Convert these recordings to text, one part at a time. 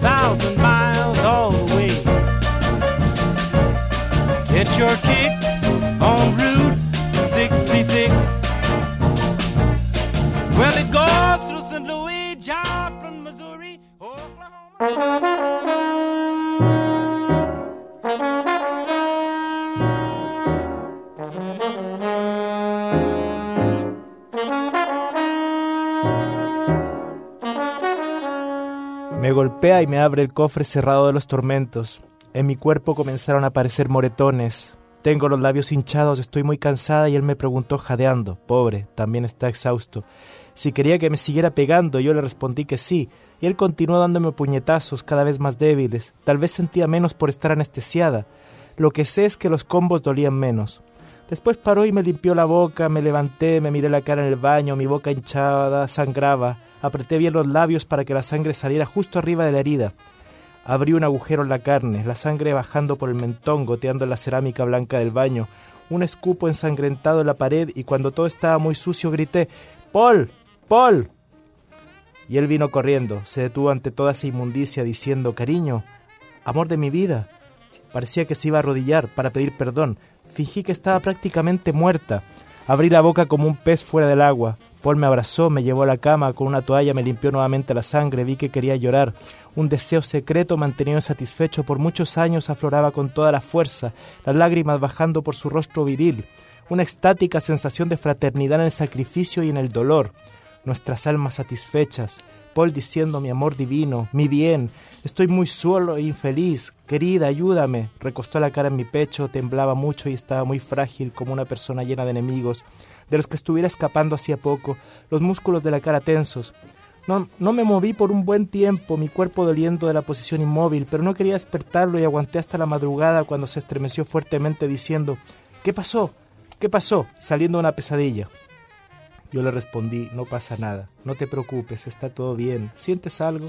Thousand miles all the way. Get your kicks on Route 66. Well, it goes through St. Louis, Joplin, Missouri, Oklahoma. Me golpea y me abre el cofre cerrado de los tormentos. En mi cuerpo comenzaron a aparecer moretones. Tengo los labios hinchados, estoy muy cansada y él me preguntó jadeando, pobre, también está exhausto, si quería que me siguiera pegando. Yo le respondí que sí, y él continuó dándome puñetazos cada vez más débiles. Tal vez sentía menos por estar anestesiada. Lo que sé es que los combos dolían menos. Después paró y me limpió la boca, me levanté, me miré la cara en el baño, mi boca hinchada sangraba. Apreté bien los labios para que la sangre saliera justo arriba de la herida. Abrí un agujero en la carne, la sangre bajando por el mentón, goteando en la cerámica blanca del baño, un escupo ensangrentado en la pared y cuando todo estaba muy sucio grité Paul, Paul. Y él vino corriendo, se detuvo ante toda esa inmundicia diciendo Cariño, amor de mi vida. Parecía que se iba a arrodillar para pedir perdón. Fingí que estaba prácticamente muerta. Abrí la boca como un pez fuera del agua. Paul me abrazó, me llevó a la cama, con una toalla me limpió nuevamente la sangre, vi que quería llorar. Un deseo secreto mantenido insatisfecho por muchos años afloraba con toda la fuerza, las lágrimas bajando por su rostro viril, una extática sensación de fraternidad en el sacrificio y en el dolor. Nuestras almas satisfechas, Diciendo mi amor divino, mi bien, estoy muy solo e infeliz, querida, ayúdame. Recostó la cara en mi pecho, temblaba mucho y estaba muy frágil como una persona llena de enemigos de los que estuviera escapando hacía poco, los músculos de la cara tensos. No, no me moví por un buen tiempo, mi cuerpo doliendo de la posición inmóvil, pero no quería despertarlo y aguanté hasta la madrugada cuando se estremeció fuertemente diciendo ¿Qué pasó? ¿Qué pasó? saliendo de una pesadilla. Yo le respondí, no pasa nada, no te preocupes, está todo bien. ¿Sientes algo?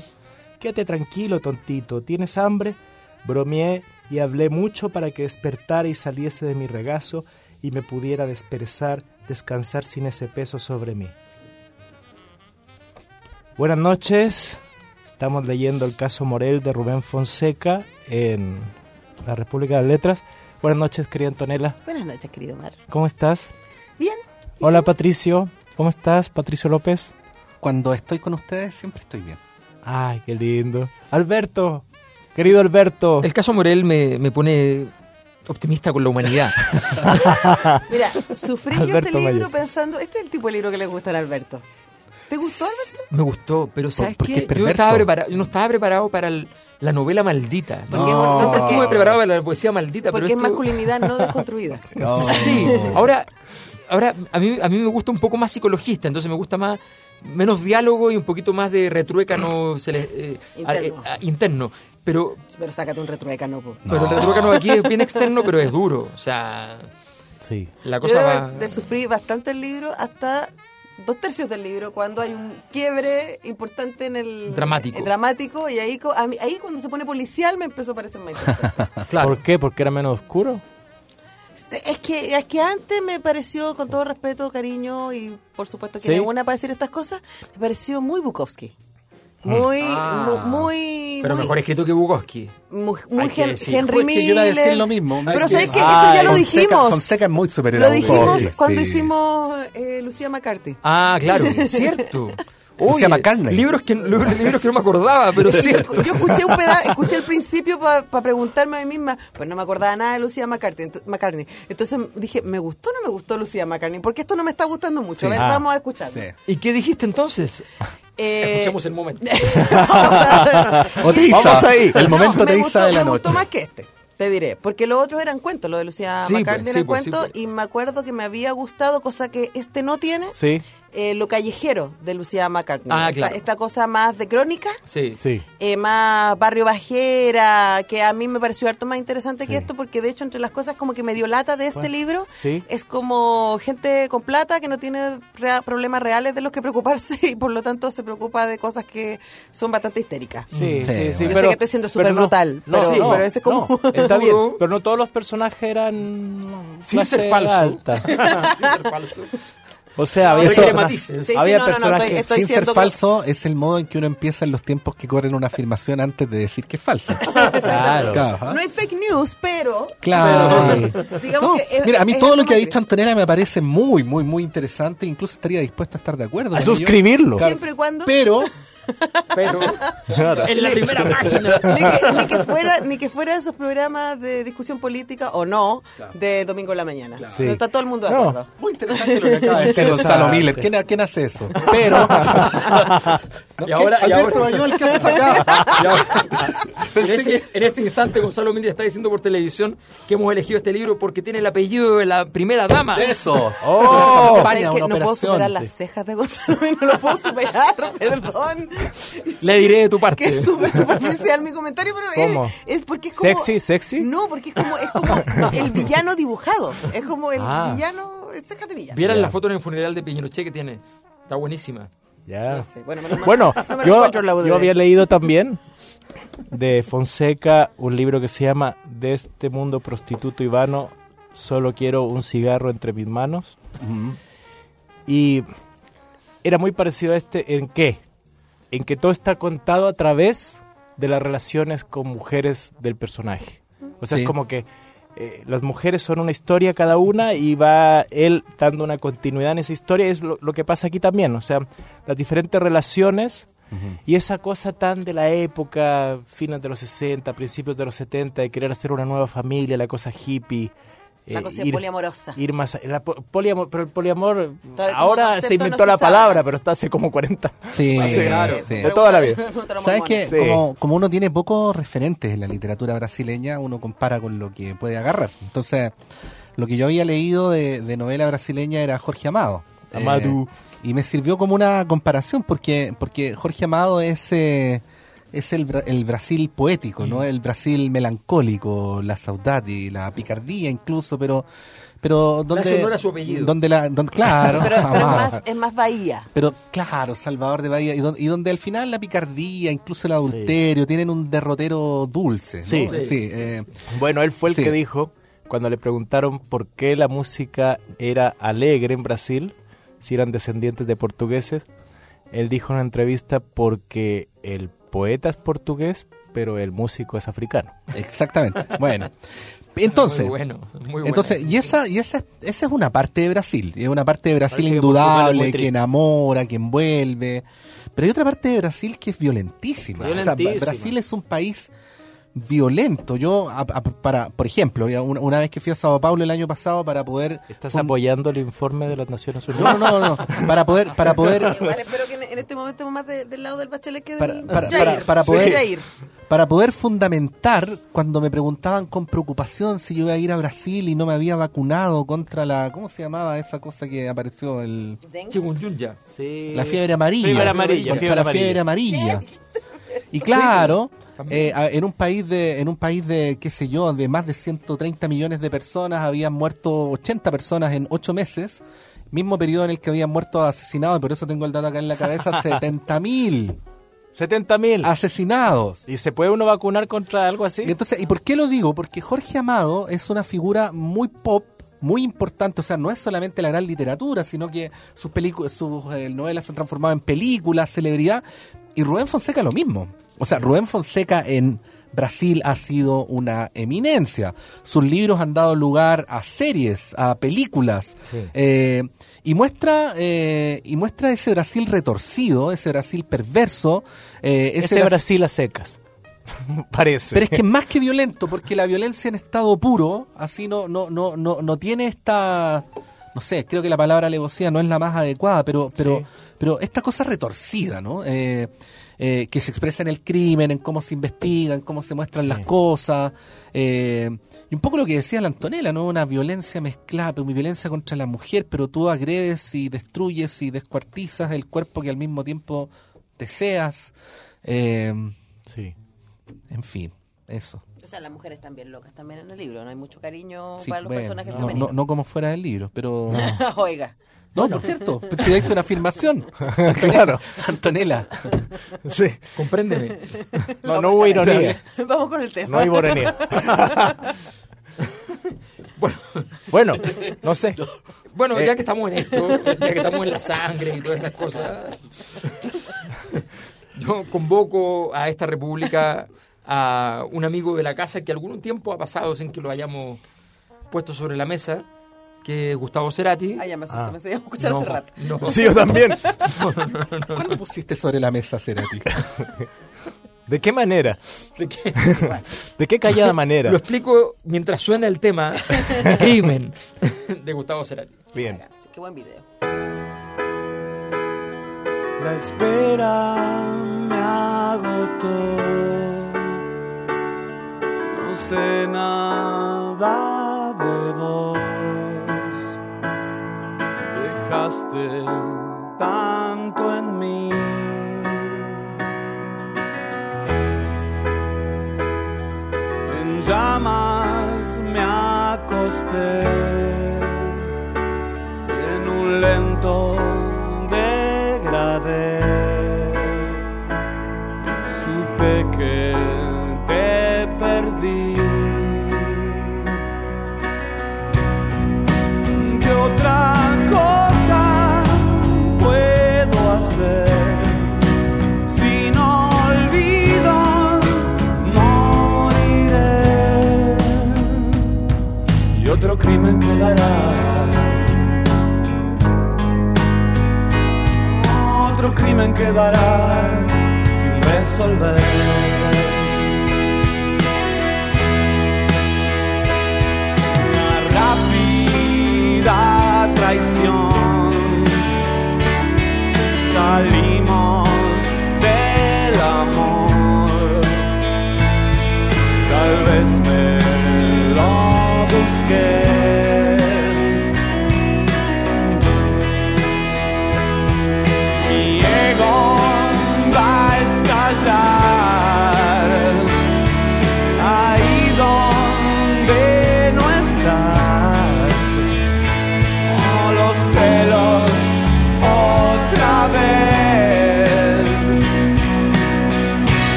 Quédate tranquilo, tontito, ¿tienes hambre? Bromeé y hablé mucho para que despertara y saliese de mi regazo y me pudiera desperezar descansar sin ese peso sobre mí. Buenas noches, estamos leyendo el caso Morel de Rubén Fonseca en la República de Letras. Buenas noches, querida Antonella. Buenas noches, querido Mar. ¿Cómo estás? Bien. Hola, Patricio. ¿Cómo estás, Patricio López? Cuando estoy con ustedes siempre estoy bien. Ay, qué lindo. Alberto, querido Alberto. El caso Morel me, me pone optimista con la humanidad. Mira, sufrí yo este libro pensando, este es el tipo de libro que le gusta a Alberto. ¿Te gustó, Alberto? Me gustó, pero ¿sabes qué? Yo, estaba preparado, yo no estaba preparado para la novela maldita. Porque no, siempre estuve preparado para la poesía maldita. Porque pero es masculinidad no desconstruida. Sí, ahora, ahora a, mí, a mí me gusta un poco más psicologista, entonces me gusta más menos diálogo y un poquito más de retruécano eh, interno. Pero, pero sácate un retruécano. Pero el retruécano aquí es bien externo, pero es duro. O sea, sí. la cosa va... de sufrir bastante el libro hasta dos tercios del libro cuando hay un quiebre importante en el dramático, dramático y ahí, ahí cuando se pone policial me empezó a parecer más claro. ¿Por qué? ¿Porque era menos oscuro? Es que, es que antes me pareció, con todo respeto, cariño y por supuesto que ¿Sí? una para decir estas cosas, me pareció muy Bukowski. Muy, ah. muy, Pero mejor escrito que Bukowski. Muy, muy Henry Miller. Yo iba a decir lo mismo. Pero ¿sabes qué? Eso ya lo dijimos. Fonseca es muy superior Lo dijimos cuando hicimos eh, Lucía McCarthy. Ah, claro, cierto. Lucía McCartney. Libros que, libros, libros que no me acordaba, pero sí. Yo escuché un pedazo, escuché el principio para preguntarme a mí misma, pues no me acordaba nada de Lucía McCartney. McCartney. Entonces dije, ¿me gustó o no me gustó Lucía McCartney? Porque esto no me está gustando mucho. A ver, ah. vamos a escuchar. ¿Y qué dijiste entonces? Eh, Escuchemos el momento. Vamos ahí. El momento te de la noche. Me gustó más que este te diré, porque los otros eran cuentos, lo de Lucía sí, McCartney pues, era sí, pues, cuento, pues, y me acuerdo que me había gustado, cosa que este no tiene, sí. Eh, Lo Callejero de Lucía McCartney. Ah, esta, claro. esta cosa más de crónica, Sí. Sí. eh, más barrio bajera, que a mí me pareció harto más interesante que esto, porque de hecho entre las cosas como que me dio lata de este Bueno, libro, sí. es como gente con plata que no tiene rea- problemas reales de los que preocuparse y por lo tanto se preocupa de cosas que son bastante histéricas. Sí, Sí, sí, sí. Yo sé que estoy siendo súper brutal, no, pero- no, pero ese es como- no, está bien, Pero- no todos los personajes eran Sin ser falso. alta. Sin ser falso. O sea, había, No requiere persona- matices. Sí, sí, había no, no, no, personajes estoy- estoy Sin ser falso es el modo en que uno empieza en los tiempos que corren una afirmación antes de decir que es falsa. Claro. Claro, ¿ah? No hay fake news, pero Claro. digamos No, que es- mira, a mí todo lo que ha dicho Antonella me parece muy, muy, muy interesante. Incluso estaría dispuesto a estar de acuerdo. A suscribirlo. Claro. Siempre y cuando Pero, Pero en la primera página. ni que, ni que fuera ni que fuera esos programas de discusión política o no de domingo en la mañana. Sí. Está todo el mundo de No. acuerdo. muy interesante lo que acaba de decir. Gonzalo Miller. ¿Quién, quién hace eso? Pero. Y ahora- y ahora- Bayol, ¿qué haces acá? Y ahora, en, Pensé este, que- en este instante Gonzalo Miller está diciendo por televisión que hemos elegido este libro porque tiene el apellido de la primera dama. Eso. Oh. Es una ¿Sabes campaña, que una no puedo superar las cejas de Gonzalo no lo puedo superar, perdón. Le diré de tu parte. Que es súper superficial mi comentario, pero es porque es como... ¿Sexy, sexy? No, porque es como, es como el villano dibujado. Es como el Ah. villano... Cejas de villano. Vieran Ya. la foto en el funeral de Pinochet que tiene. Está buenísima. Ya. Sé, Bueno, no me yo, había leído también de Fonseca un libro que se llama De este mundo prostituto y vano, solo quiero un cigarro entre mis manos. Y era muy parecido a este en qué? En que todo está contado a través de las relaciones con mujeres del personaje. O sea, Sí. es como que eh, las mujeres son una historia cada una y va él dando una continuidad en esa historia. Es lo, lo que pasa aquí también. O sea, las diferentes relaciones y esa cosa tan de la época, fines de los 60, principios de los 70, de querer hacer una nueva familia, la cosa hippie. La eh, cosa ir- poliamorosa. Ir más la poliamor, pero el poliamor Todavía ahora se inventó la palabra, pero está hace como 40. Sí, Hace- claro. sí. De toda la vida. ¿Sabes que Sí. como, como uno tiene pocos referentes en la literatura brasileña, uno compara con lo que puede agarrar? Entonces, lo que yo había leído de, de novela brasileña era Jorge Amado. Amado. Eh, y me sirvió como una comparación porque, porque Jorge Amado es, eh, es el, el Brasil poético, Mm. ¿no? El Brasil melancólico, la saudade, la picardía incluso, pero... Pero donde, no su apellido. donde la, donde- claro, Pero, pero es, más, es más bahía. Pero claro, Salvador de Bahía, y, don- y donde al final la picardía, incluso el adulterio, tienen un derrotero dulce. ¿no? Sí. Sí. eh, Bueno, él fue el Sí. que dijo, cuando le preguntaron por qué la música era alegre en Brasil, si eran descendientes de portugueses, él dijo en una entrevista porque el poeta es portugués, pero el músico es africano. exactamente. Bueno, entonces, Muy bueno, muy bueno. entonces y esa y esa, esa es una parte de Brasil, y es una parte de Brasil Parece indudable, que enamora, que envuelve. Pero hay otra parte de Brasil que es violentísima. O sea, Violentísima. Brasil es un país violento. Yo, a- a- para, por ejemplo, una, una vez que fui a Sao Paulo el año pasado para poder ¿Estás apoyando el informe de las Naciones no, Unidas? no, no, para poder, para poder, Igual espero que en, en este momento más de- del lado del bachelet que para, del para, Jair. para, para poder para poder fundamentar cuando me preguntaban con preocupación si yo iba a ir a Brasil y no me había vacunado contra la ¿cómo se llamaba esa cosa que apareció el Chikungunya. Sí. la fiebre amarilla Fiebre amarilla, contra fiebre la fiebre amarilla y claro también. eh, en un país de en un país de qué sé yo de más de 130 millones de personas habían muerto 80 personas en 8 meses mismo periodo en el que habían muerto asesinados por eso tengo el dato acá en la cabeza 70 mil 70 mil. asesinados ¿Y se puede uno vacunar contra algo así? Y entonces, ¿y por qué lo digo? Porque Jorge Amado es una figura muy pop, muy importante. O sea, no es solamente la gran literatura, sino que sus películas, sus eh, novelas se han transformado en películas, celebridad. Y Rubén Fonseca lo mismo. O sea, Rubén Fonseca en Brasil ha sido una eminencia. Sus libros han dado lugar a series, a películas. Sí. Eh, y muestra eh, y muestra ese Brasil retorcido, ese Brasil perverso, eh, Ese, Brasil- Brasil a secas. Parece. pero es que más que violento, porque la violencia en estado puro, así no, no, no, no, no tiene esta, no sé, creo que la palabra alevosía no es la más adecuada, pero, pero, Sí. Pero esta cosa retorcida, ¿no? Eh, eh, que se expresa en el crimen, en cómo se investiga, en cómo se muestran las cosas. Eh, y un poco lo que decía la Antonella, ¿no? Una violencia mezclada, una violencia contra la mujer, pero tú agredes y destruyes y descuartizas el cuerpo que al mismo tiempo deseas. Eh, sí. En fin, eso. O sea, las mujeres están bien locas también en el libro, no hay mucho cariño para los personajes no, femeninos. No, como fuera del libro, pero... Oiga. No, por cierto, si es una afirmación. claro. Antonella. Sí. Compréndeme. No, no hubo ironía. Vamos con el tema. No hubo ironía. bueno, bueno, no sé. Bueno, ya que estamos en esto, ya que estamos en la sangre y todas esas cosas, yo convoco a esta república a un amigo de la casa que algún tiempo ha pasado sin que lo hayamos puesto sobre la mesa, que Gustavo Cerati. Ah, ya me asusté, ah. me a escuchar hace rato. Sí, yo también. ¿Cuándo pusiste sobre la mesa Cerati? ¿De qué manera? ¿De qué? ¿De qué callada manera? Lo explico mientras suena el tema Crimen de Gustavo Cerati. Bien. Qué buen video. La espera me agotó no sé nada de vos. Tanto en mí. En llamas me acosté en un lento crimen quedará. Otro crimen quedará sin resolver. traición. Salimos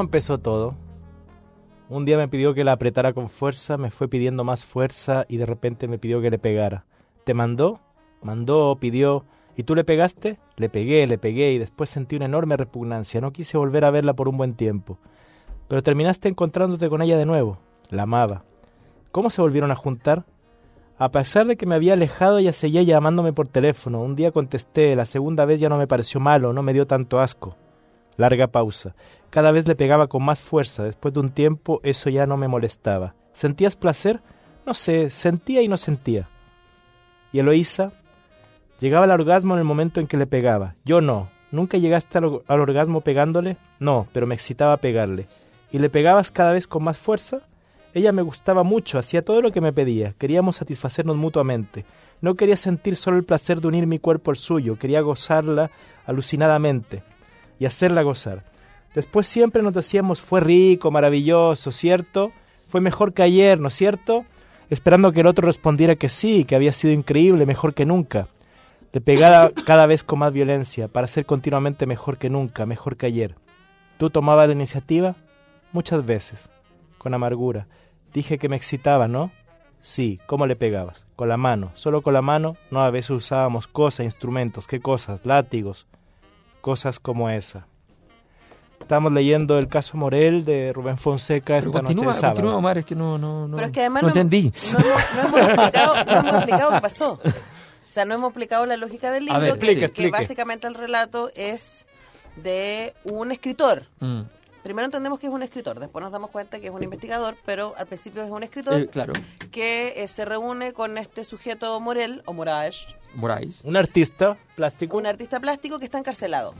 ¿Cómo empezó todo? Un día me pidió que la apretara con fuerza, me fue pidiendo más fuerza y de repente me pidió que le pegara. ¿Te mandó? Mandó, pidió. ¿Y tú le pegaste? Le pegué, le pegué y después sentí una enorme repugnancia. No quise volver a verla por un buen tiempo. Pero terminaste encontrándote con ella de nuevo. La amaba. ¿Cómo se volvieron a juntar? A pesar de que me había alejado, ella seguía llamándome por teléfono. Un día contesté, la segunda vez ya no me pareció malo, no me dio tanto asco. Larga pausa. Cada vez le pegaba con más fuerza. Después de un tiempo eso ya no me molestaba. ¿Sentías placer? No sé, sentía y no sentía. ¿Y Eloísa? Llegaba al orgasmo en el momento en que le pegaba. Yo no. ¿Nunca llegaste al, al orgasmo pegándole? No, pero me excitaba pegarle. ¿Y le pegabas cada vez con más fuerza? Ella me gustaba mucho, hacía todo lo que me pedía. Queríamos satisfacernos mutuamente. No quería sentir solo el placer de unir mi cuerpo al suyo, quería gozarla alucinadamente y hacerla gozar. Después siempre nos decíamos, fue rico, maravilloso, ¿cierto? Fue mejor que ayer, ¿no es cierto? Esperando que el otro respondiera que sí, que había sido increíble, mejor que nunca. Le pegaba cada vez con más violencia, para ser continuamente mejor que nunca, mejor que ayer. ¿Tú tomabas la iniciativa? Muchas veces, con amargura. Dije que me excitaba, ¿no? Sí, ¿cómo le pegabas? Con la mano, solo con la mano, no a veces usábamos cosas, instrumentos, ¿qué cosas? Látigos, cosas como esa. Estamos leyendo el caso Morel de Rubén Fonseca esta Pero continúa, noche de sábado. continúa, Omar, es que no, no, no, Pero es que además no entendí. No, hemos- no hemos explicado, no hemos explicado qué pasó. O sea, no hemos explicado la lógica del libro, ver, que, explique, que explique. básicamente el relato es de un escritor. Mm. Primero entendemos que es un escritor, después nos damos cuenta que es un investigador, pero al principio es un escritor Eh, claro, que eh, se reúne con este sujeto Morel, o Moraes, Moraes. Un artista plástico. un artista plástico que está encarcelado.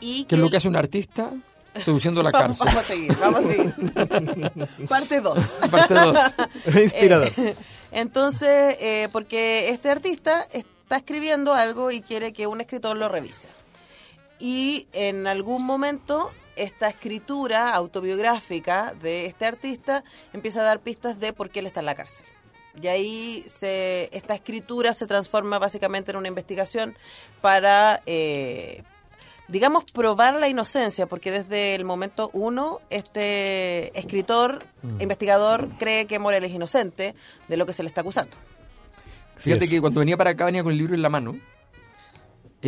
Y ¿Qué es lo que hace un artista? Seduciendo la Vamos, cárcel. vamos a seguir, vamos a seguir. Parte 2. Parte 2. Inspirador. Entonces, eh, porque este artista está escribiendo algo y quiere que un escritor lo revise. Y en algún momento esta escritura autobiográfica de este artista empieza a dar pistas de por qué él está en la cárcel. Y ahí se, esta escritura se transforma básicamente en una investigación para, eh, digamos, probar la inocencia, porque desde el momento uno, este escritor, investigador, cree que Morel es inocente de lo que se le está acusando. Fíjate es. que cuando venía para acá venía con el libro en la mano,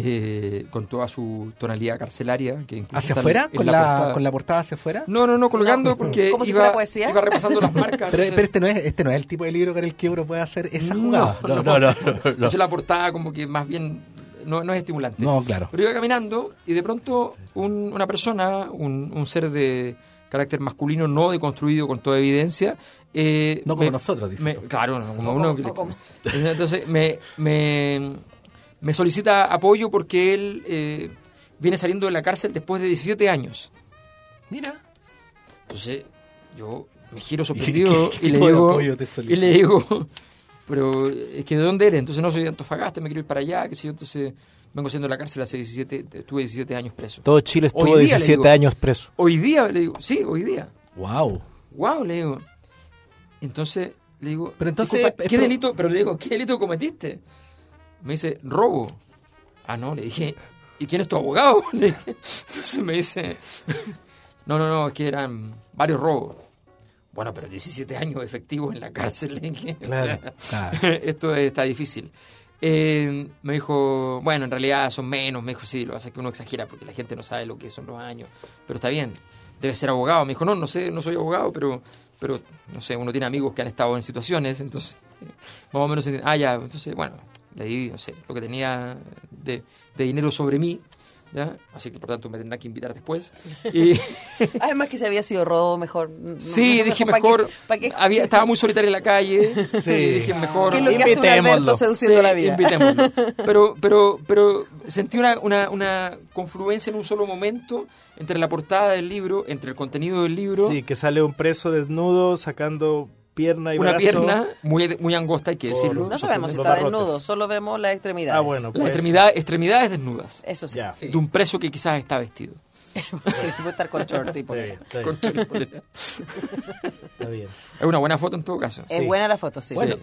eh, con toda su tonalidad carcelaria. Que ¿Hacia afuera? ¿Con la, portada. ¿Con la portada hacia afuera? No, no, no, colgando porque ¿Como si iba, fuera poesía? iba repasando las marcas. Pero, este, no es, este no es el tipo de libro con el que uno puede hacer esa No, jugada. no, no, De hecho, la portada como que más bien no, no es estimulante. No, claro. Pero iba caminando y de pronto un- una persona, un, un ser de carácter masculino no deconstruido con toda evidencia. eh, No como nosotros, me- tú. Claro, no, como No uno. no como. Entonces me, me, me solicita apoyo porque él eh, viene saliendo de la cárcel después de 17 años. Mira. Entonces yo me giro sorprendido qué- qué y, le digo, y le digo, pero es que ¿de dónde eres? Entonces no soy de Antofagasta, me quiero ir para allá, qué sé yo, entonces vengo siendo de la cárcel hace 17, estuve 17 años preso. Todo Chile estuvo día, le 17 digo. años preso. Hoy día, le digo, sí, hoy día. Wow. Wow, le digo. Entonces le digo, Pero entonces, ¿qué pro- delito? Pero le digo, ¿qué delito cometiste? Me dice, robo. Ah, no, le dije, ¿y quién es tu abogado? Le dije. Entonces me dice, no, no, no, es que eran varios robos. Bueno, pero 17 años efectivos en la cárcel. le dije, o Claro, sea, claro. esto está difícil. Eh, me dijo, bueno, en realidad son menos. Me dijo, sí, lo que pasa es que uno exagera porque la gente no sabe lo que son los años. Pero está bien, debe ser abogado. Me dijo, no, no sé, no soy abogado, pero, pero no sé, uno tiene amigos que han estado en situaciones, entonces, más o menos, ah, ya, entonces, bueno, le di, no sé, lo que tenía de, de dinero sobre mí, ¿ya? Así que por tanto me tendrá que invitar después. Y, Además que si había sido robo, mejor. no- sí, no- dije ¿pa' qué- mejor, pa' qué- había, estaba muy solitario en la calle, Sí. y dije mejor... ¿Qué es lo que hace un Invitémoslo. Alberto seduciendo Sí, la vida? invitémoslo. Pero, pero, pero sentí una, una, una confluencia en un solo momento entre la portada del libro, entre el contenido del libro, Sí, que sale un preso desnudo sacando pierna y una brazo. pierna muy, muy angosta, hay que decirlo. No sabemos si está barrotes. desnudo, solo vemos las extremidades. Ah, bueno, Las pues, extremidades, extremidades desnudas. Eso sí. De un preso que quizás está vestido. Sí, puede estar con short y Está polera. bien, está bien, Con chorro y está bien. Es una buena foto en todo caso. Es Sí. buena la foto, sí. Sí.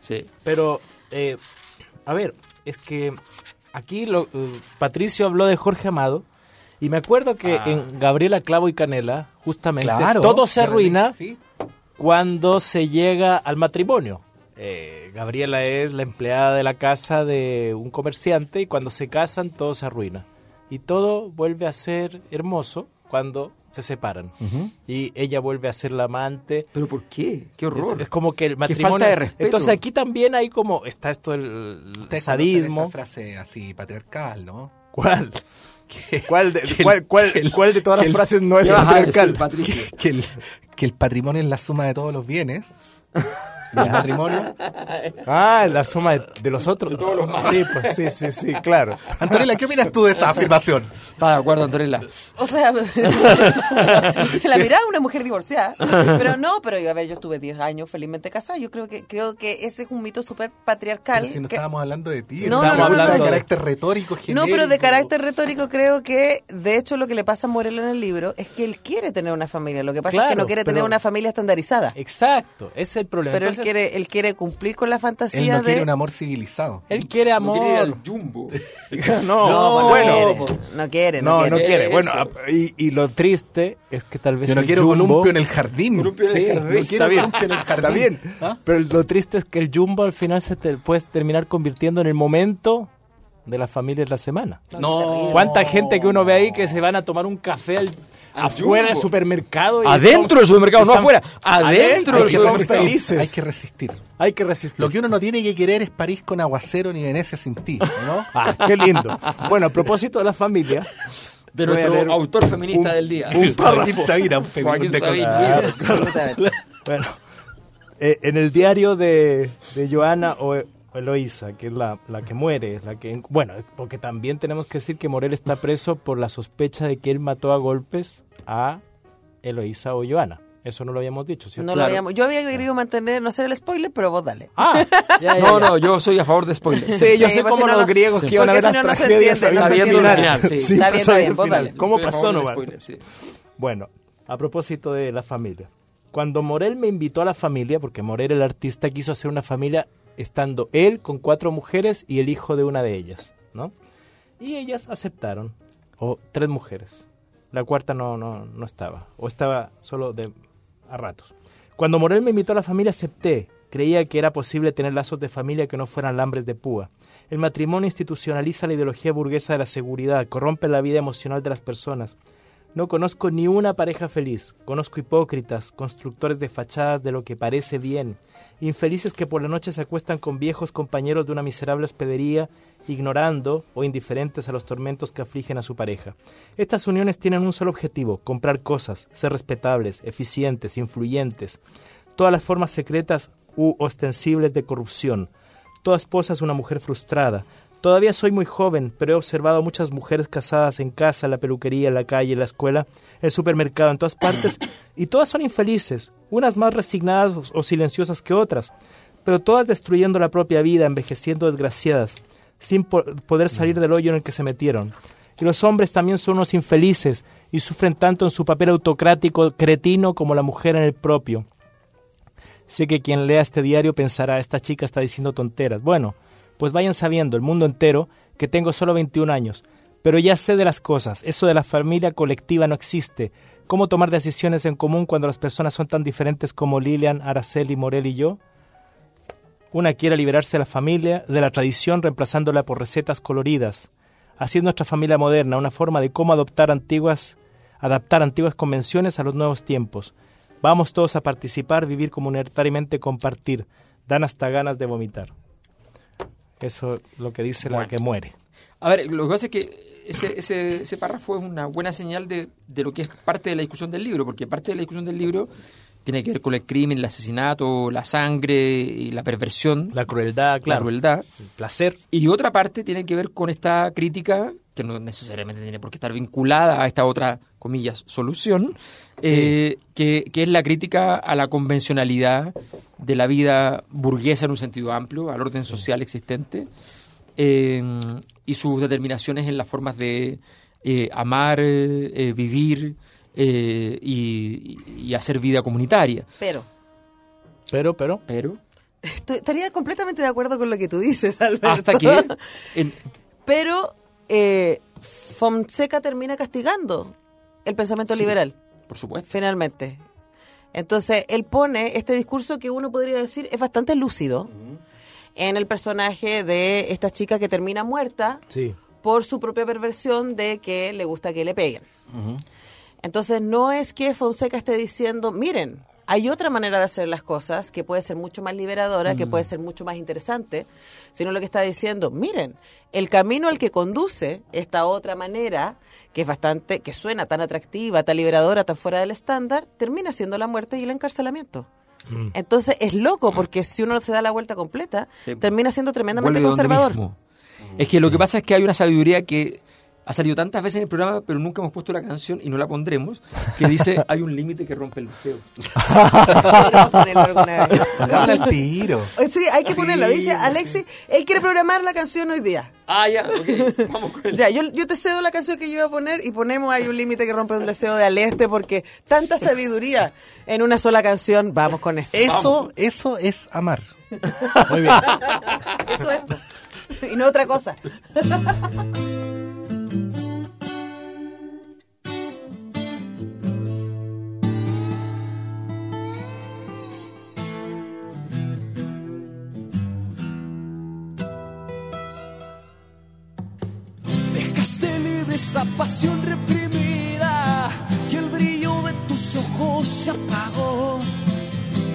Sí. Pero, eh, a ver, es que aquí lo, eh, Patricio habló de Jorge Amado Y me acuerdo que Ah. en Gabriela Clavo y Canela, justamente, Claro. todo se arruina Sí. Cuando se llega al matrimonio. Eh, Gabriela es la empleada de la casa de un comerciante y cuando se casan todo se arruina. Y todo vuelve a ser hermoso cuando se separan. Y ella vuelve a ser la amante. ¿Pero por qué? ¡Qué horror! es como que el Qué matrimonio... falta de respeto. Entonces aquí también hay como... Está esto del Ustedes sadismo. Esa frase así patriarcal, ¿no? ¿Cuál? Que, ¿Cuál de, que el- cuál, cuál- el- cuál de todas las el- frases no es ¿Qué vas a decir, patriarcal? Que el, que el patrimonio es la suma de todos los bienes. Y el matrimonio. Ah, la suma de, de los otros. Sí, pues sí, sí, sí, claro. Antonella, ¿qué opinas tú de esa afirmación? Está de acuerdo, Antonella. O sea, la mirada de una mujer divorciada. Pero no, pero yo, a ver, yo estuve 10 años felizmente casada. Yo creo que creo que ese es un mito súper patriarcal. Pero si no que- estábamos hablando de ti, No, estábamos no, no, hablando no, de no. carácter retórico, No, genérico. pero de carácter retórico creo que, de hecho, lo que le pasa a Morel en el libro es que él quiere tener una familia. Lo que pasa es que no quiere tener una familia estandarizada. Exacto, ese es el problema. Pero Entonces, quiere, él quiere cumplir con la Él fantasía no quiere de... un amor civilizado. él quiere No amor. quiere ir al Jumbo. no, No, bueno, no quiere, no quiere. no, no quiere. quiere. Bueno, y, y lo triste es que tal vez Yo no el quiero Jumbo- columpio en el jardín. Columpio en el Sí, jardín. no está bien, columpio en el jardín. está bien. ¿Ah? Pero lo triste es que el Jumbo al final se te puede terminar convirtiendo en el momento de la familia en la semana. No. ¿Cuánta gente que uno ve ahí que se van a tomar un café al- Al afuera del supermercado? y Adentro del supermercado, no afuera. Adentro del supermercado. felices. Hay que resistir. Hay que resistir. Lo que uno no tiene que querer es París con aguacero ni Venecia sin ti, ¿no? Ah, qué lindo. Bueno, a propósito de la familia, De nuestro leer autor feminista un- del día. un. Joaquín Sabina, un de Sabina. color. Absolutamente. Bueno, eh, en el diario de, de Joana o Eloísa, que es la, la que muere, la que bueno, porque también tenemos que decir que Morel está preso por la sospecha de que él mató a golpes a Eloísa o Joana. Eso no lo habíamos dicho, ¿cierto? No lo habíamos- yo había querido mantener, no hacer el spoiler, pero vos dale. Ah, ya, ya, No, ya. no, yo soy a favor de spoilers. Sí, yo Sí, sé pues cómo no, los no- griegos Sí. que iban a ver las no, no se tragedias no sabiendo se el final. Sí. Está bien, está bien, vos dale. ¿Cómo pasó nomás? spoiler, sí. Bueno, a propósito de la familia. Cuando Morel me invitó a la familia, porque Morel, el artista, quiso hacer una familia estando él con cuatro mujeres y el hijo de una de ellas, ¿no? Y ellas aceptaron, o tres mujeres. La cuarta no, no, no estaba, o estaba solo de a ratos. Cuando Morel me invitó a la familia, acepté. Creía que era posible tener lazos de familia que no fueran lambres de púa. El matrimonio institucionaliza la ideología burguesa de la seguridad, corrompe la vida emocional de las personas. No conozco ni una pareja feliz. Conozco hipócritas, constructores de fachadas de lo que parece bien, infelices que por la noche se acuestan con viejos compañeros de una miserable hospedería, ignorando o indiferentes a los tormentos que afligen a su pareja. Estas uniones tienen un solo objetivo, comprar cosas, ser respetables, eficientes, influyentes. Todas las formas secretas u ostensibles de corrupción. Toda esposa es una mujer frustrada. Todavía soy muy joven, pero he observado muchas mujeres casadas en casa, la peluquería, la calle, la escuela, el supermercado, en todas partes, y todas son infelices, unas más resignadas o- o silenciosas que otras, pero todas destruyendo la propia vida, envejeciendo desgraciadas, sin po- poder salir del hoyo en el que se metieron. Y los hombres también son unos infelices y sufren tanto en su papel autocrático cretino como la mujer en el propio. Sé que quien lea este diario pensará, esta chica está diciendo tonteras. Bueno, pues vayan sabiendo, el mundo entero, que tengo solo 21 años. Pero ya sé de las cosas, eso de la familia colectiva no existe. ¿Cómo tomar decisiones en común cuando las personas son tan diferentes como Lilian, Araceli, Morel y yo? Una quiere liberarse de la familia, de la tradición, reemplazándola por recetas coloridas. Así es nuestra familia moderna, una forma de cómo adoptar antiguas, adaptar antiguas convenciones a los nuevos tiempos. Vamos todos a participar, vivir comunitariamente, compartir. Dan hasta ganas de vomitar. Eso es lo que dice la que muere. A ver, lo que pasa es que ese, ese, ese párrafo es una buena señal de, de lo que es parte de la discusión del libro, porque parte de la discusión del libro tiene que ver con el crimen, el asesinato, la sangre y la perversión, La crueldad, la claro. crueldad. El placer. Y otra parte tiene que ver con esta crítica, que no necesariamente tiene por qué estar vinculada a esta otra, comillas, solución, eh, que, que es la crítica a la convencionalidad de la vida burguesa en un sentido amplio, al orden social existente, eh, y sus determinaciones en las formas de eh, amar, vivir eh, y, y hacer vida comunitaria. Pero, Pero, pero, Pero estoy- estaría completamente de acuerdo con lo que tú dices, Alberto. hasta que... en- Pero eh, Fonseca termina castigando el pensamiento Sí. liberal, Por supuesto. finalmente. Entonces, él pone este discurso que uno podría decir es bastante lúcido en el personaje de esta chica que termina muerta Sí. por su propia perversión de que le gusta que le peguen. Entonces, no es que Fonseca esté diciendo, miren, hay otra manera de hacer las cosas que puede ser mucho más liberadora, que puede ser mucho más interesante, sino lo que está diciendo, miren, el camino al que conduce esta otra manera, que es bastante, que suena tan atractiva, tan liberadora, tan fuera del estándar, termina siendo la muerte y el encarcelamiento. Entonces es loco porque si uno se da la vuelta completa, Sí. termina siendo tremendamente conservador. Es que lo que pasa es que hay una sabiduría que ha salido tantas veces en el programa, pero nunca hemos puesto la canción y no la pondremos, que dice hay un límite que rompe el deseo. Podríamos ponerlo alguna vez. Habla al tiro. Eh, Sí, hay que ponerlo. Sí. Dice Alexis, él quiere programar la canción hoy día. Ah, ya, ok, vamos con el... Ya, yo, yo te cedo la canción que yo iba a poner y ponemos ahí un límite que rompe un deseo de Aleste porque tanta sabiduría en una sola canción, vamos con eso. Eso, eso es amar. Muy bien. Eso es. Y no otra cosa. Esa pasión reprimida y el brillo de tus ojos se apagó.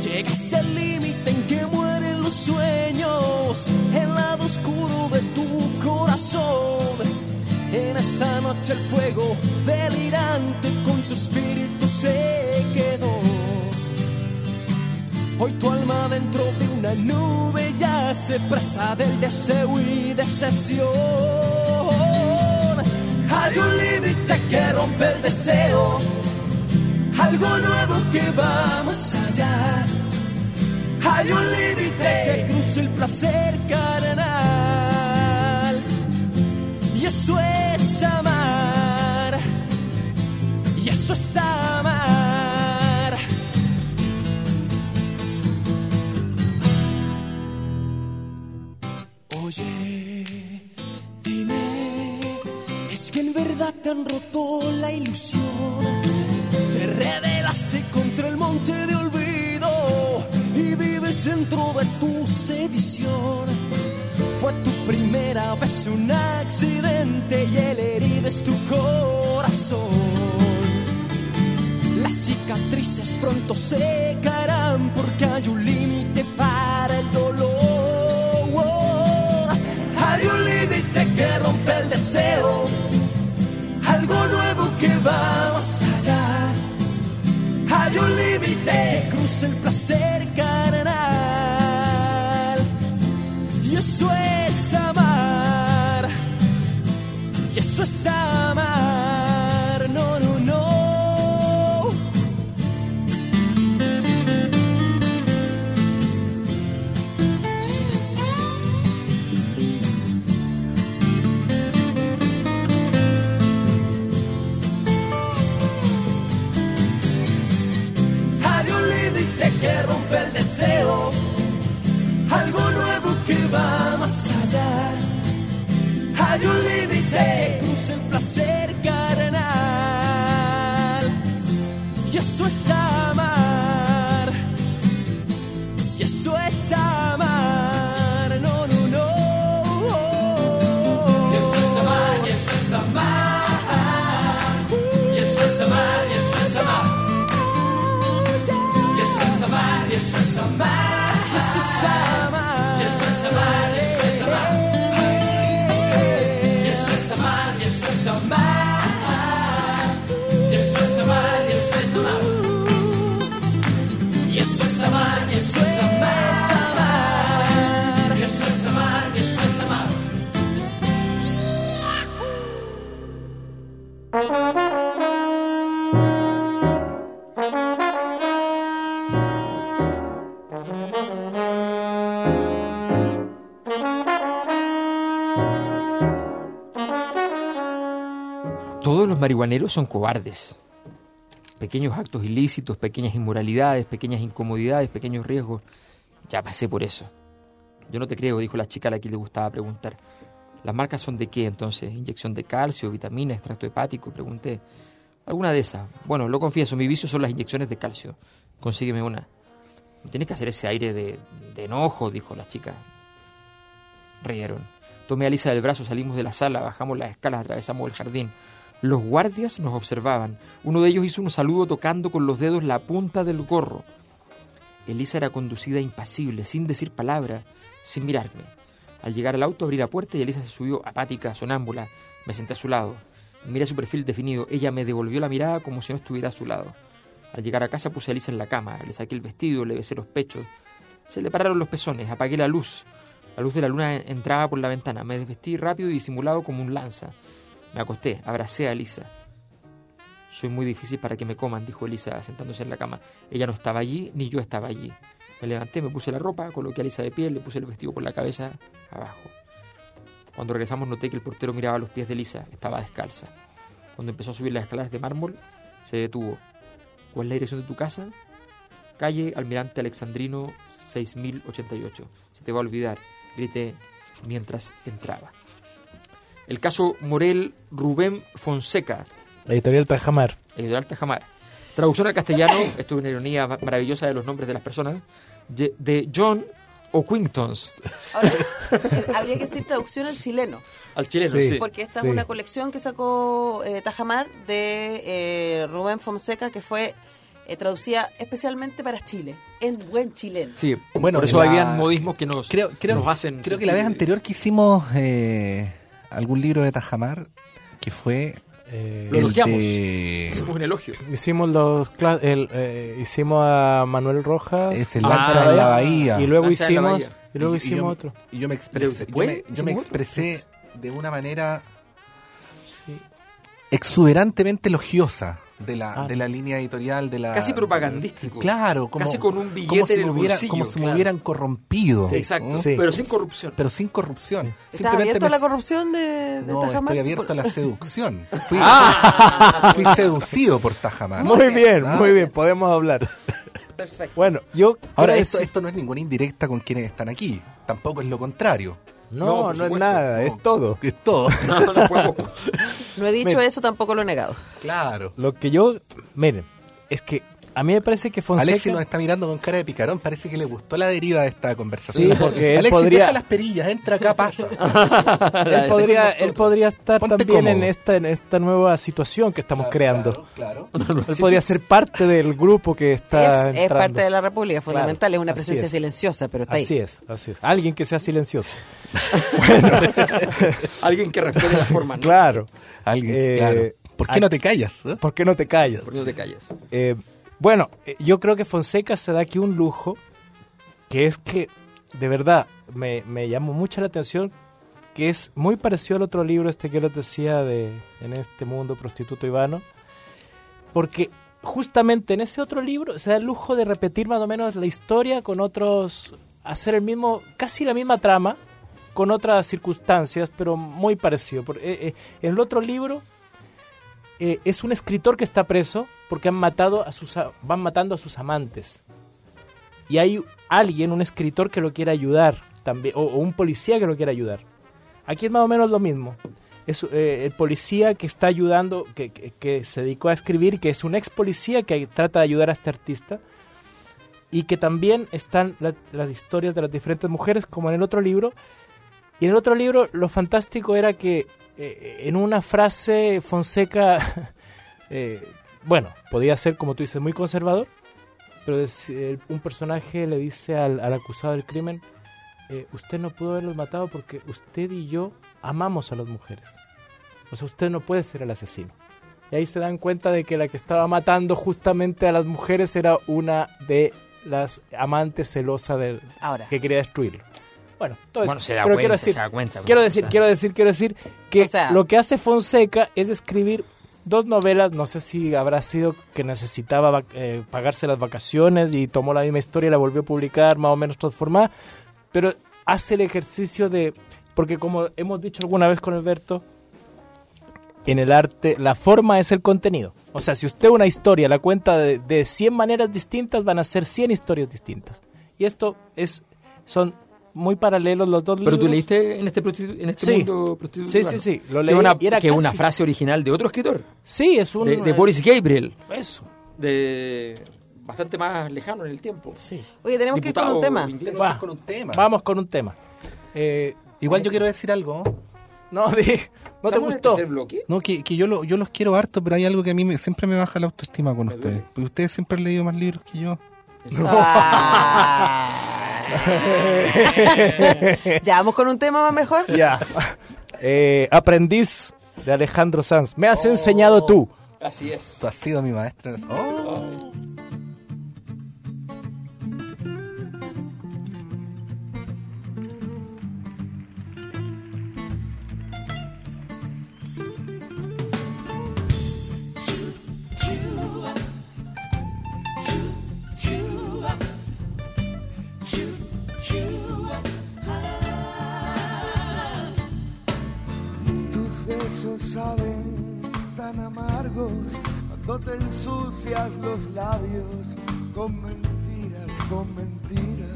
Llegaste al límite en que mueren los sueños, el lado oscuro de tu corazón. En esta noche el fuego delirante con tu espíritu se quedó. Hoy tu alma dentro de una nube yace presa del deseo y decepción. Hay un límite que rompe el deseo, algo nuevo que va más allá. Hay un límite que cruza el placer carnal. Y eso es Te rebelaste contra el monte de olvido y vives dentro de tu sedición. Fue tu primera vez un accidente y el herido es tu corazón. Las cicatrices pronto secarán porque cruza el placer carnal. Y eso es amar. Y eso es amar. Hay un límite cruza el placer carnal. Y eso es son cobardes. Pequeños actos ilícitos, pequeñas inmoralidades, pequeñas incomodidades, pequeños riesgos. Ya pasé por eso. Yo no te creo, dijo la chica a la que le gustaba preguntar. ¿Las marcas son de qué entonces? ¿Inyección de calcio, vitamina, extracto hepático? Pregunté. Alguna de esas. Bueno, lo confieso, mi vicio son las inyecciones de calcio. Consígueme una. No tienes que hacer ese aire de, de enojo, dijo la chica. Rieron. Tomé a Lisa del brazo, salimos de la sala, bajamos las escalas, atravesamos el jardín. Los guardias nos observaban. Uno de ellos hizo un saludo tocando con los dedos la punta del gorro. Elisa era conducida impasible, sin decir palabra, sin mirarme. Al llegar al auto abrí la puerta y Elisa se subió apática, sonámbula. Me senté a su lado. Miré su perfil definido. Ella me devolvió la mirada como si no estuviera a su lado. Al llegar a casa puse a Elisa en la cama, le saqué el vestido, le besé los pechos. Se le pararon los pezones, apagué la luz. La luz de la luna entraba por la ventana. Me desvestí rápido y disimulado como un lanza. Me acosté, abracé a Elisa. Soy muy difícil para que me coman, dijo Elisa sentándose en la cama. Ella no estaba allí, ni yo estaba allí. Me levanté, me puse la ropa, coloqué a Elisa de pie, le puse el vestido por la cabeza abajo. Cuando regresamos noté que el portero miraba los pies de Elisa, estaba descalza. Cuando empezó a subir las escaleras de mármol, se detuvo. ¿Cuál es la dirección de tu casa? Calle Almirante Alexandrino 6088. Se te va a olvidar, grité mientras entraba. El caso Morel Rubén Fonseca. Editorial Tajamar. Editorial Tajamar. Traducción al castellano, esto es una ironía maravillosa de los nombres de las personas, de John O'Quintons. Ahora, habría que decir traducción al chileno. Al chileno, sí. Porque esta es una colección que sacó eh, Tajamar de eh, Rubén Fonseca, que fue eh, traducida especialmente para Chile, en buen chileno. Sí, bueno, por eso habían modismos que nos, creo, nos hacen. Creo que la vez anterior que hicimos algún libro de Tajamar, que fue eh, lo elogiamos. Hicimos un elogio. Hicimos los el, eh, hicimos a Manuel Rojas. Es el lancha de la bahía. Y luego hicimos y luego hicimos otro. Y yo me expresé, yo me, expresé de una manera exuberantemente elogiosa de la, ah. de la línea editorial de la casi propagandístico. Claro como, casi con un billete como si, me, hubiera, como si me hubieran corrompido exacto. pero sin corrupción. Pero sin corrupción. ¿Estás abierto a la corrupción de, no estoy abierto a la seducción. Fui, ah. fui seducido por Tajamar muy bien muy bien podemos hablar. Perfecto. Bueno yo ahora esto, esto no es ninguna indirecta con quienes están aquí. Tampoco es lo contrario no, no, es nada, es todo. Es todo. No, he dicho eso, tampoco lo he negado. Claro. Lo que yo, miren, es que a mí me parece que Fonseca... Alexis nos está mirando con cara de picarón, parece que le gustó la deriva de esta conversación. Sí, porque él Alexis, podría... deja las perillas, entra acá, pasa. él, podría, él podría estar también en esta, en esta nueva situación que estamos creando. Claro, Él podría ser parte del grupo que está Es, es parte de la República, fundamental, es una presencia silenciosa, pero está ahí. Así es, así es. Alguien que sea silencioso. bueno. Alguien que respete la forma, Claro. Alguien, eh, claro. ¿Por qué no te callas? ¿Por qué no te callas? ¿Por qué no te callas? Eh, bueno, eh, yo creo que Fonseca se da aquí un lujo, que es que, de verdad, me, me llamó mucho la atención, que es muy parecido al otro libro este que les decía de En este mundo prostituto Ivano, porque justamente en ese otro libro se da el lujo de repetir más o menos la historia con otros, hacer el mismo, casi la misma trama, con otras circunstancias, pero muy parecido. Eh, eh, en el otro libro eh, es un escritor que está preso porque han matado a sus, van matando a sus amantes. Y hay alguien, un escritor que lo quiere ayudar, también, o, un policía que lo quiere ayudar. Aquí es más o menos lo mismo. Es eh, el policía que está ayudando, que, que, se dedicó a escribir, que es un ex policía que trata de ayudar a este artista. Y que también están las historias de las diferentes mujeres, como en el otro libro. Y en el otro libro lo fantástico era que eh, en una frase Fonseca, eh, bueno, podía ser como tú dices, muy conservador, pero un personaje le dice al, acusado del crimen, eh, usted no pudo haberlos matado porque usted y yo amamos a las mujeres. O sea, usted no puede ser el asesino. Y ahí se dan cuenta de que la que estaba matando justamente a las mujeres era una de las amantes celosas del Ahora. que quería destruirlo. Bueno, todo eso. se da cuenta, quiero decir, se da cuenta, quiero decir, quiero decir, quiero decir que lo que hace Fonseca es escribir dos novelas, no sé si habrá sido que necesitaba eh, pagarse las vacaciones y tomó la misma historia y la volvió a publicar más o menos transformada, pero hace el ejercicio de, porque como hemos dicho alguna vez con Alberto, en el arte la forma es el contenido. O sea, si usted una historia la cuenta de, de 100 maneras distintas, van a ser 100 historias distintas. Y esto es, son muy paralelos los dos Pero libros. tú leíste en este, prostitu- en este Sí. mundo prostituto. Sí, sí, sí, lo Que leí es una, y era que es una frase original de otro escritor, Sí, es un... de, de Boris Gabriel, Eso, de bastante más lejano en el tiempo. sí. Oye, tenemos que ir con un tema. inglés. Va. con un tema. Vamos con un tema. Eh, Igual yo quiero decir algo. no, di- ¿no te ¿Estamos en el gustó? No, que, que yo, lo, yo los quiero harto, pero hay algo que a mí me- siempre me baja la autoestima con ustedes. Porque ustedes siempre han leído más libros que yo. Ah. ya vamos con un tema más mejor. Ya. Eh, aprendiz de Alejandro Sanz. Me has enseñado tú. Así es. Tú has sido mi eso. Oh. Besos saben tan amargos cuando te ensucias los labios con mentiras, con mentiras.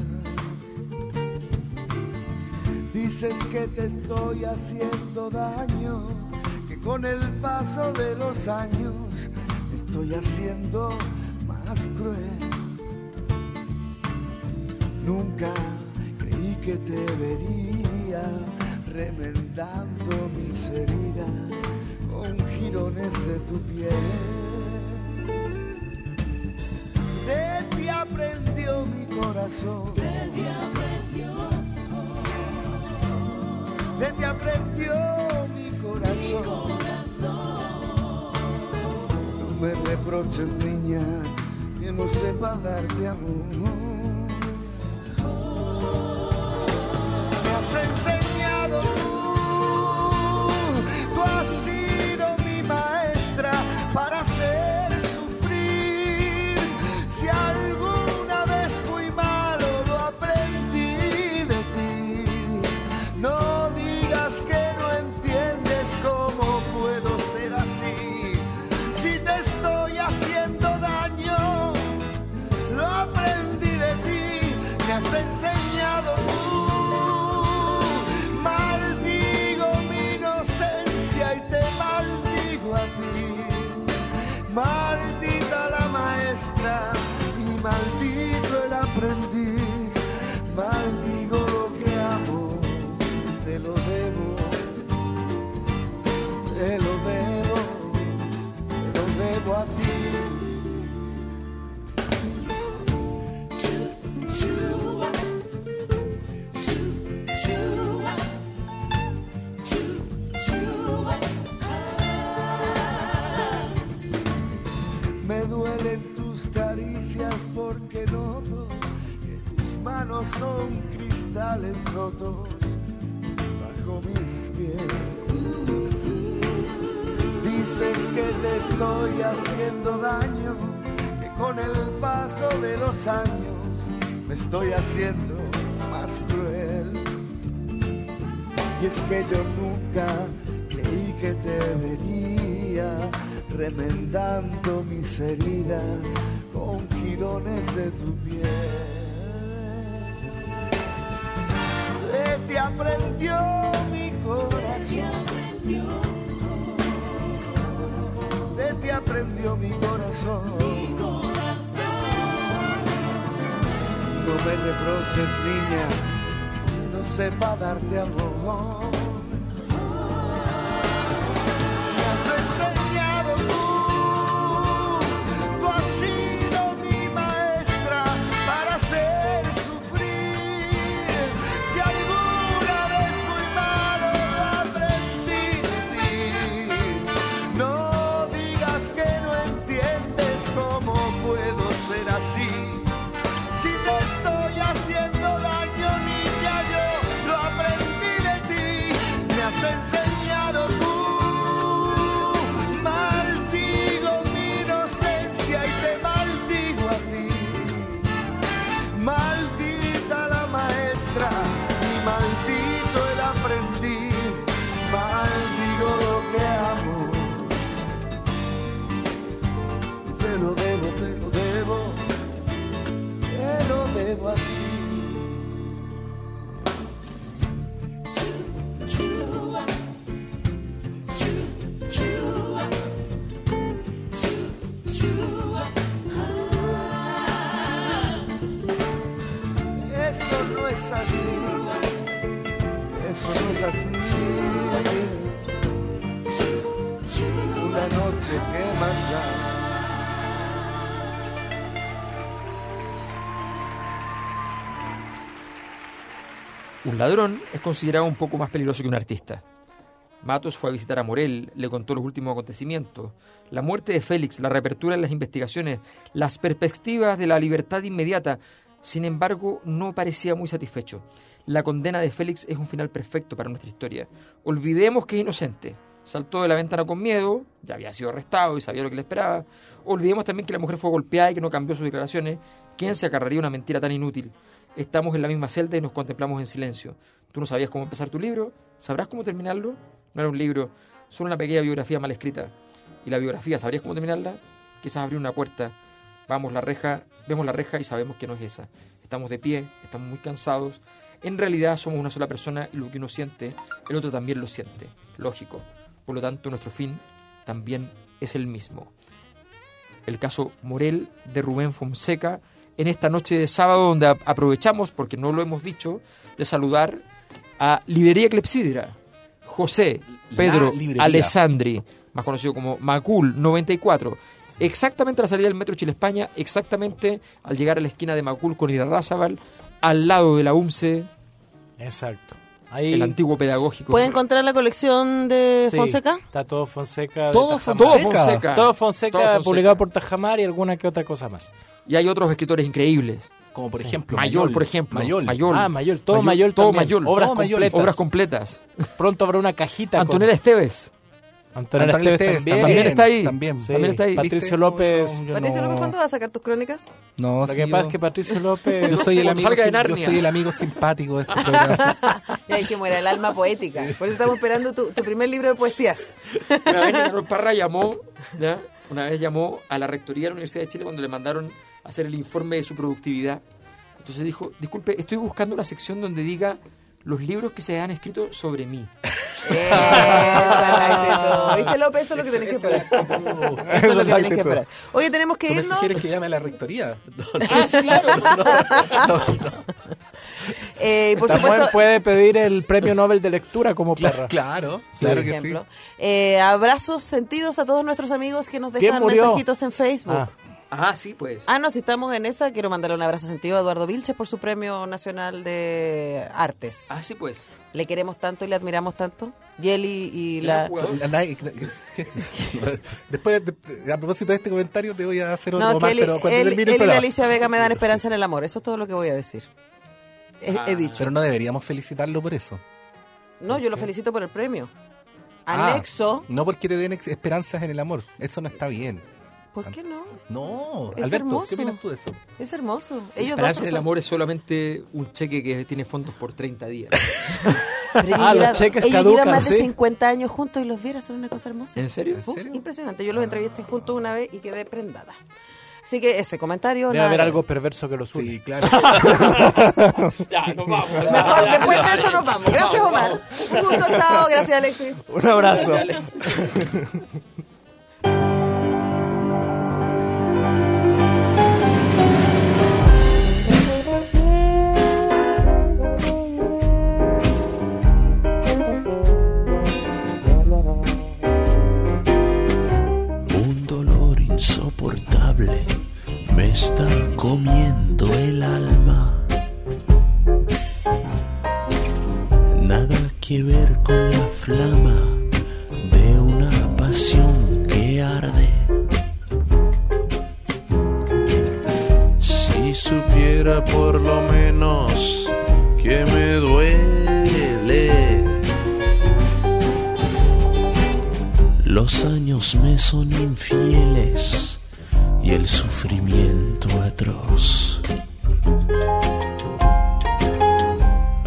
Dices que te estoy haciendo daño, que con el paso de los años estoy haciendo más cruel. Nunca creí que te vería remendando mis heridas con jirones de tu piel. De ti aprendió mi corazón. De ti aprendió. De ti aprendió mi corazón. No me reproches, niña, que no sepa darte amor. Me ladrón es considerado un poco más peligroso que un artista. Matos fue a visitar a Morel, le contó los últimos acontecimientos, la muerte de Félix, la reapertura en las investigaciones, las perspectivas de la libertad inmediata. Sin embargo, no parecía muy satisfecho. La condena de Félix es un final perfecto para nuestra historia. Olvidemos que es inocente. Saltó de la ventana con miedo, ya había sido arrestado y sabía lo que le esperaba. Olvidemos también que la mujer fue golpeada y que no cambió sus declaraciones. ¿Quién se agarraría una mentira tan inútil? Estamos en la misma celda y nos contemplamos en silencio. Tú no sabías cómo empezar tu libro, ¿sabrás cómo terminarlo? No era un libro, solo una pequeña biografía mal escrita. ¿Y la biografía sabrías cómo terminarla? Quizás abrir una puerta. Vamos la reja, vemos la reja y sabemos que no es esa. Estamos de pie, estamos muy cansados. En realidad somos una sola persona y lo que uno siente, el otro también lo siente. Lógico. Por lo tanto, nuestro fin también es el mismo. El caso Morel de Rubén Fonseca en esta noche de sábado donde aprovechamos, porque no lo hemos dicho, de saludar a Librería Clepsidra, José Pedro Alessandri, más conocido como Macul 94, exactamente a la salida del metro Chile España, exactamente al llegar a la esquina de Macul con Irarrázaval, al lado de la UMCE. Exacto. El antiguo pedagógico. ¿Puede encontrar la colección de Fonseca? Está todo Fonseca. Todo Fonseca. Todo Fonseca. publicado por Tajamar y alguna que otra cosa más. Y hay otros escritores increíbles. Como por ejemplo Mayol, por ejemplo. Mayol. Ah, Mayol. Todo Mayol, todo Mayol. Obras completas. Obras completas. Pronto habrá una cajita. Antonella Esteves. Antonio Esteves también. también. está ahí. También, también está ahí. Patricio López. Patricio López, ¿cuándo vas a sacar tus crónicas? No, Lo que pasa es que Patricio López. Yo soy el amigo, yo soy el amigo simpático de este programa. ya dijimos, era el alma poética. Por eso estamos esperando tu, tu primer libro de poesías. Una vez Carlos Parra llamó, ¿ya? una vez llamó a la rectoría de la Universidad de Chile cuando le mandaron hacer el informe de su productividad. Entonces dijo, disculpe, estoy buscando una sección donde diga los libros que se han escrito sobre mí. ¿Viste, López? Eso es lo que tenés que esperar. Eso es lo que tenés que esperar. Oye, tenemos que irnos. ¿Quieres que llame a la rectoría? ah, claro. Eh, por supuesto, puede pedir el premio Nobel de lectura como perra. Claro, claro que sí. Eh, abrazos sentidos a todos nuestros amigos que nos dejan mensajitos en Facebook. Ah. Ah, sí, pues. Ah, no, si estamos en esa, quiero mandarle un abrazo sentido a Eduardo Vilches por su premio nacional de artes. Ah, sí, pues. Le queremos tanto y le admiramos tanto. Y él y, la... Después, a propósito de este comentario, te voy a hacer otro más, pero cuando él, termine él y Alicia Vega me dan esperanza en el amor. Eso es todo lo que voy a decir. He, ah. dicho. Pero no deberíamos felicitarlo por eso. No, yo lo felicito por el premio. Ah, Anexo. no porque te den esperanzas en el amor. Eso no está bien. ¿Por qué no? No, es Alberto, hermoso. ¿qué opinas tú de eso? Es hermoso. Ellos dos son... el amor es solamente un cheque que tiene fondos por 30 días. Pero ah, los cheques ellos llevan más de 50 años juntos y los vieras son una cosa hermosa. ¿En serio? impresionante. Yo los entrevisté juntos una vez y quedé prendada. Así que ese comentario. Debe haber algo perverso que los une. Sí, claro. ya, nos vamos. Mejor, después de eso nos vamos. Gracias, Omar. Un gusto, chao. Gracias, Alexis. Un abrazo. está comiendo el alma. Nada que ver con la flama de una pasión que arde. Si supiera por lo menos que me duele. Los años me son infieles el sufrimiento atroz.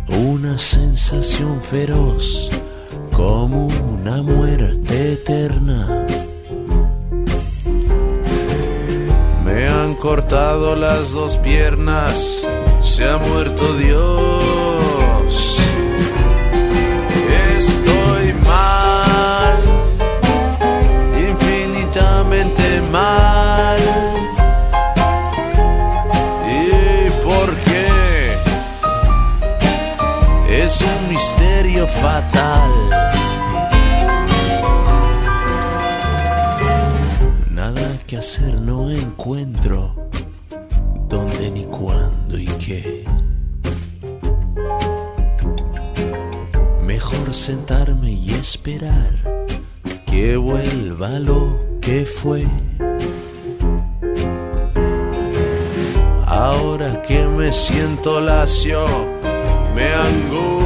Una sensación feroz como una muerte eterna. Me han cortado las dos piernas, se ha muerto Dios. Misterio fatal. Nada que hacer no encuentro, dónde ni cuándo y qué. Mejor sentarme y esperar que vuelva lo que fue. Ahora que me siento lacio, me angustio.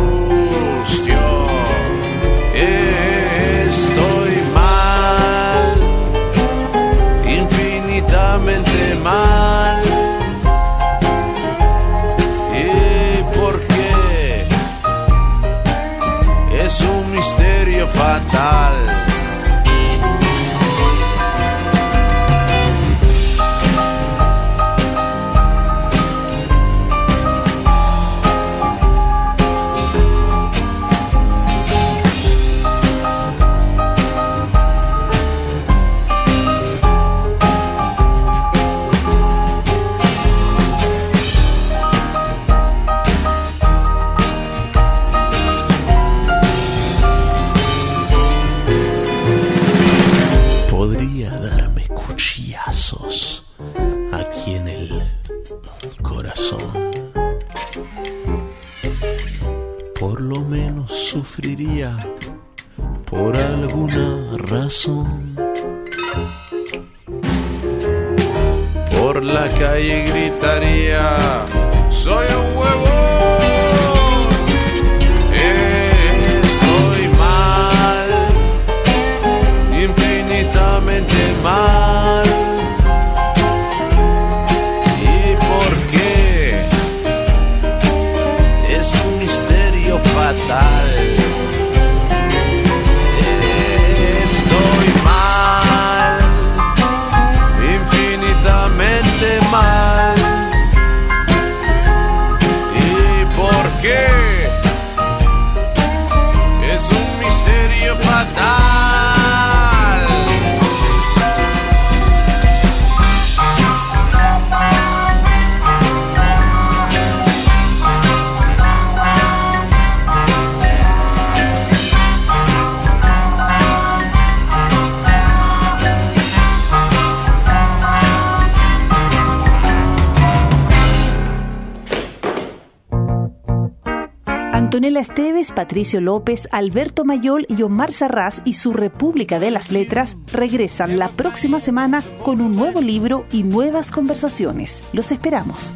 Fatal. Por lo menos sufriría por alguna razón. Por la calle gritaría, soy un huevo. Patricio López, Alberto Mayol y Omar Sarraz y su República de las Letras regresan la próxima semana con un nuevo libro y nuevas conversaciones. Los esperamos.